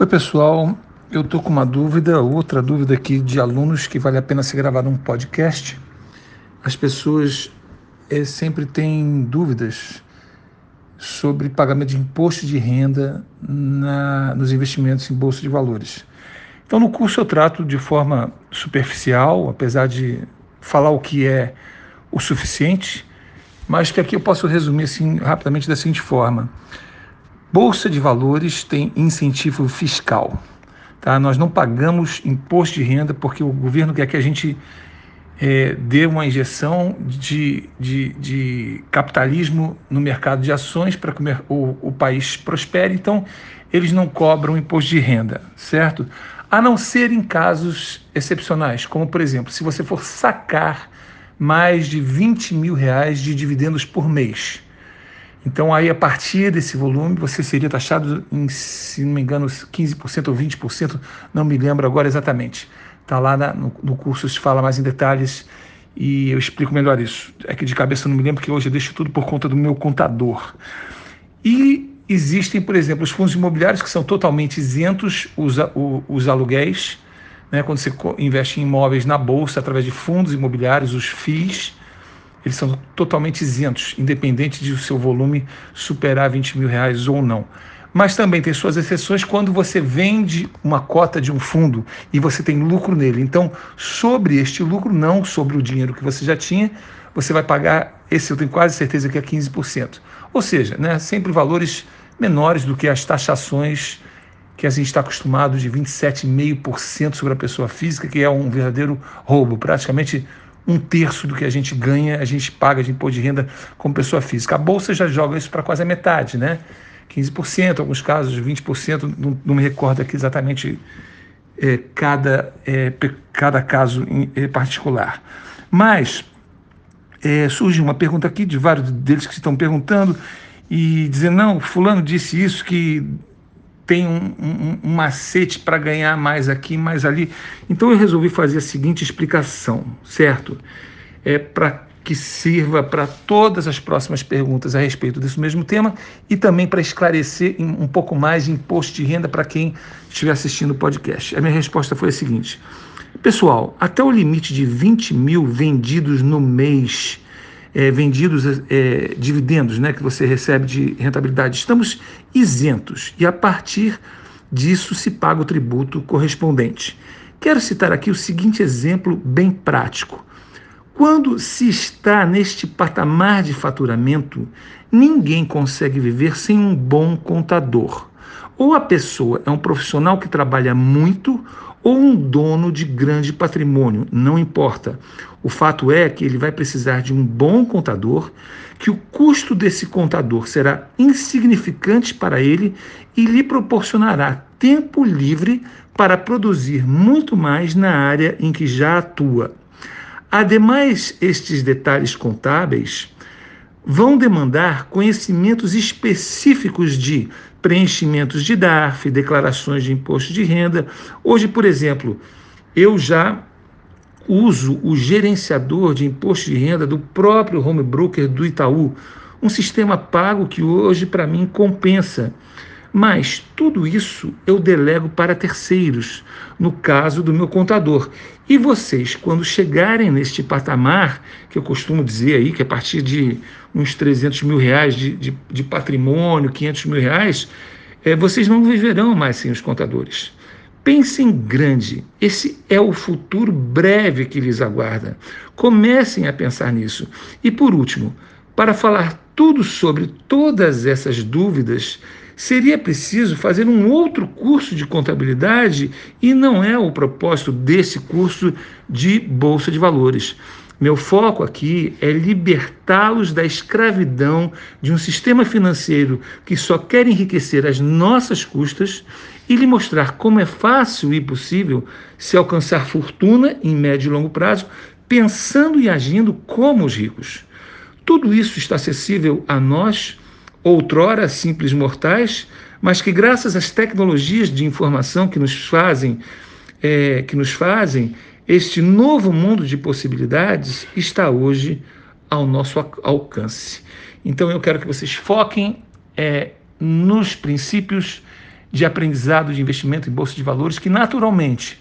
Oi, pessoal. Eu estou com uma dúvida, outra dúvida aqui de alunos que vale a pena ser gravado um podcast. As pessoas é, sempre têm dúvidas sobre pagamento de imposto de renda na, nos investimentos em bolsa de valores. Então, no curso eu trato de forma superficial, apesar de falar o que é o suficiente, mas que aqui eu posso resumir assim rapidamente da seguinte forma. Bolsa de valores tem incentivo fiscal. Tá? Nós não pagamos imposto de renda porque o governo quer que a gente é, dê uma injeção de, de, de, capitalismo no mercado de ações para que o, o país prospere. Então, eles não cobram imposto de renda, certo? A não ser em casos excepcionais, como por exemplo, se você for sacar mais de 20 mil reais de dividendos por mês. Então, aí, a partir desse volume, você seria taxado em, se não me engano, 15% ou 20%, não me lembro agora exatamente. Está lá na, no, no, curso, se fala mais em detalhes e eu explico melhor isso. É que de cabeça não me lembro, porque hoje eu deixo tudo por conta do meu contador. E existem, por exemplo, os fundos imobiliários que são totalmente isentos, os, os aluguéis, né, quando você investe em imóveis na bolsa através de fundos imobiliários, os FIIs eles são totalmente isentos, independente de o seu volume superar 20 mil reais ou não. Mas também tem suas exceções quando você vende uma cota de um fundo e você tem lucro nele. Então, sobre este lucro, não sobre o dinheiro que você já tinha, você vai pagar, esse eu tenho quase certeza que é 15%. Ou seja, né, sempre valores menores do que as taxações que a gente está acostumado de 27,5% sobre a pessoa física, que é um verdadeiro roubo, praticamente um terço do que a gente ganha, a gente paga de imposto de renda como pessoa física. A Bolsa já joga isso para quase a metade, né? 15%, alguns casos 20%, não, não me recordo aqui exatamente é, cada, é, cada caso em, é, particular. Mas é, surge uma pergunta aqui de vários deles que estão perguntando e dizendo, não, fulano disse isso, que tem um, um, um macete para ganhar mais aqui, mais ali. Então eu resolvi fazer a seguinte explicação, certo? É para que sirva para todas as próximas perguntas a respeito desse mesmo tema e também para esclarecer um pouco mais de imposto de renda para quem estiver assistindo o podcast. A minha resposta foi a seguinte: pessoal, até o limite de 20 mil vendidos no mês é, vendidos é, dividendos né, que você recebe de rentabilidade, estamos isentos e a partir disso se paga o tributo correspondente. Quero citar aqui o seguinte exemplo bem prático. Quando se está neste patamar de faturamento, ninguém consegue viver sem um bom contador. Ou a pessoa é um profissional que trabalha muito, ou um dono de grande patrimônio, não importa. O fato é que ele vai precisar de um bom contador, que o custo desse contador será insignificante para ele e lhe proporcionará tempo livre para produzir muito mais na área em que já atua. Ademais, estes detalhes contábeis vão demandar conhecimentos específicos de preenchimentos de DARF, declarações de imposto de renda. Hoje, por exemplo, eu já uso o gerenciador de imposto de renda do próprio home broker do Itaú, um sistema pago que hoje para mim compensa. Mas tudo isso eu delego para terceiros, no caso do meu contador. E vocês, quando chegarem neste patamar, que eu costumo dizer aí, que a partir de uns 300 mil reais de, de, de patrimônio, 500 mil reais, é, vocês não viverão mais sem os contadores. Pensem grande, esse é o futuro breve que lhes aguarda. Comecem a pensar nisso. E por último, para falar tudo sobre todas essas dúvidas, seria preciso fazer um outro curso de contabilidade e não é o propósito desse curso de Bolsa de Valores. Meu foco aqui é libertá-los da escravidão de um sistema financeiro que só quer enriquecer as nossas custas e lhe mostrar como é fácil e possível se alcançar fortuna em médio e longo prazo, pensando e agindo como os ricos. Tudo isso está acessível a nós outrora simples mortais, mas que graças às tecnologias de informação que nos fazem, é, que nos fazem, este novo mundo de possibilidades está hoje ao nosso alcance. Então eu quero que vocês foquem é, nos princípios de aprendizado de investimento em bolsa de valores que naturalmente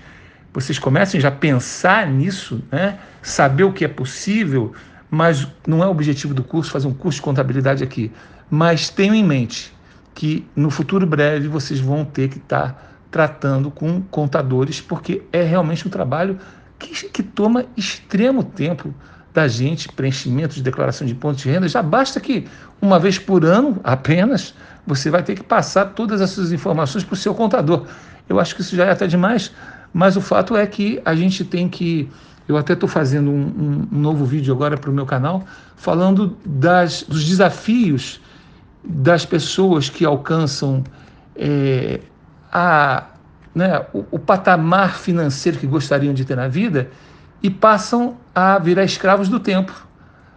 vocês comecem já a pensar nisso, né? saber o que é possível, mas não é o objetivo do curso fazer um curso de contabilidade aqui. Mas tenham em mente que no futuro breve vocês vão ter que estar tratando com contadores, porque é realmente um trabalho que, que toma extremo tempo da gente, preenchimento de declaração de imposto de renda. Já basta que uma vez por ano apenas você vai ter que passar todas essas informações para o seu contador. Eu acho que isso já é até demais, mas o fato é que a gente tem que. Eu até estou fazendo um, um, novo vídeo agora para o meu canal, falando das, dos desafios das pessoas que alcançam é, a, né, o, o patamar financeiro que gostariam de ter na vida e passam a virar escravos do tempo.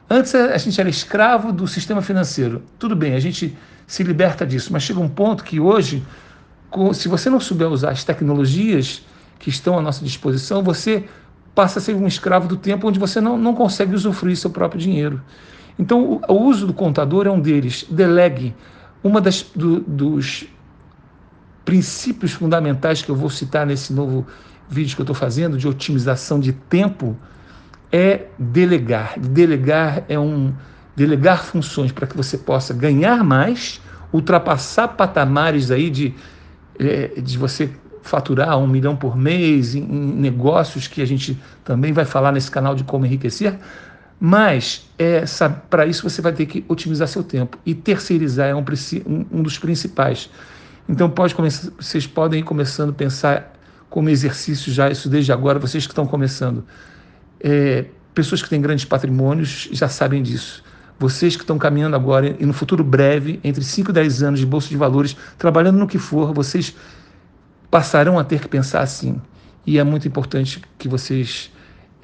Antes a gente era escravo do sistema financeiro. Tudo bem, a gente se liberta disso, mas chega um ponto que hoje, se você não souber usar as tecnologias que estão à nossa disposição, você passa a ser um escravo do tempo onde você não, não consegue usufruir seu próprio dinheiro. Então, o, o uso do contador é um deles. Delegue. Uma das do, dos princípios fundamentais que eu vou citar nesse novo vídeo que eu estou fazendo de otimização de tempo é delegar. Delegar é um delegar funções para que você possa ganhar mais, ultrapassar patamares aí de, é, de você faturar um milhão por mês em, em, negócios que a gente também vai falar nesse canal de como enriquecer. Mas é, para isso você vai ter que otimizar seu tempo e terceirizar é um, um, dos principais. Então pode começar, vocês podem ir começando a pensar como exercício já isso desde agora, vocês que estão começando. É, pessoas que têm grandes patrimônios já sabem disso. Vocês que estão caminhando agora e no futuro breve, entre 5 e 10 anos de bolsa de valores, trabalhando no que for, vocês passarão a ter que pensar assim. E é muito importante que vocês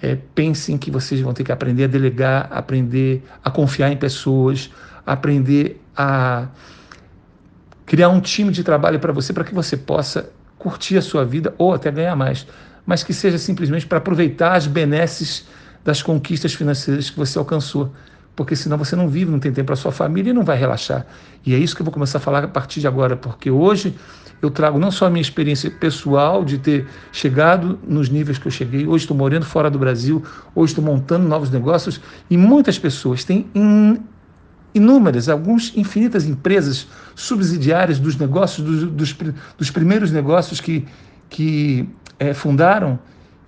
é, pensem que vocês vão ter que aprender a delegar, aprender a confiar em pessoas, aprender a criar um time de trabalho para você, para que você possa curtir a sua vida ou até ganhar mais mas que seja simplesmente para aproveitar as benesses das conquistas financeiras que você alcançou. Porque senão você não vive, não tem tempo para sua família e não vai relaxar. E é isso que eu vou começar a falar a partir de agora, porque hoje eu trago não só a minha experiência pessoal de ter chegado nos níveis que eu cheguei, hoje estou morando fora do Brasil, hoje estou montando novos negócios e muitas pessoas têm in, inúmeras, algumas infinitas empresas subsidiárias dos negócios, dos, dos, dos primeiros negócios que, que é, fundaram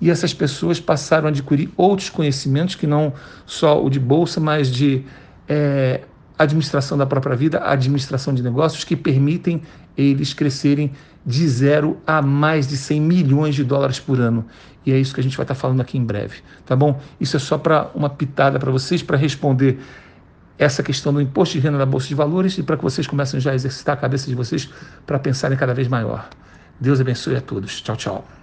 e essas pessoas passaram a adquirir outros conhecimentos que não só o de bolsa, mas de é, administração da própria vida, administração de negócios que permitem eles crescerem de zero a mais de 100 milhões de dólares por ano. E é isso que a gente vai estar falando aqui em breve, tá bom? Isso é só para uma pitada para vocês, para responder essa questão do imposto de renda da Bolsa de Valores e para que vocês comecem já a exercitar a cabeça de vocês para pensarem cada vez maior. Deus abençoe a todos. Tchau, tchau.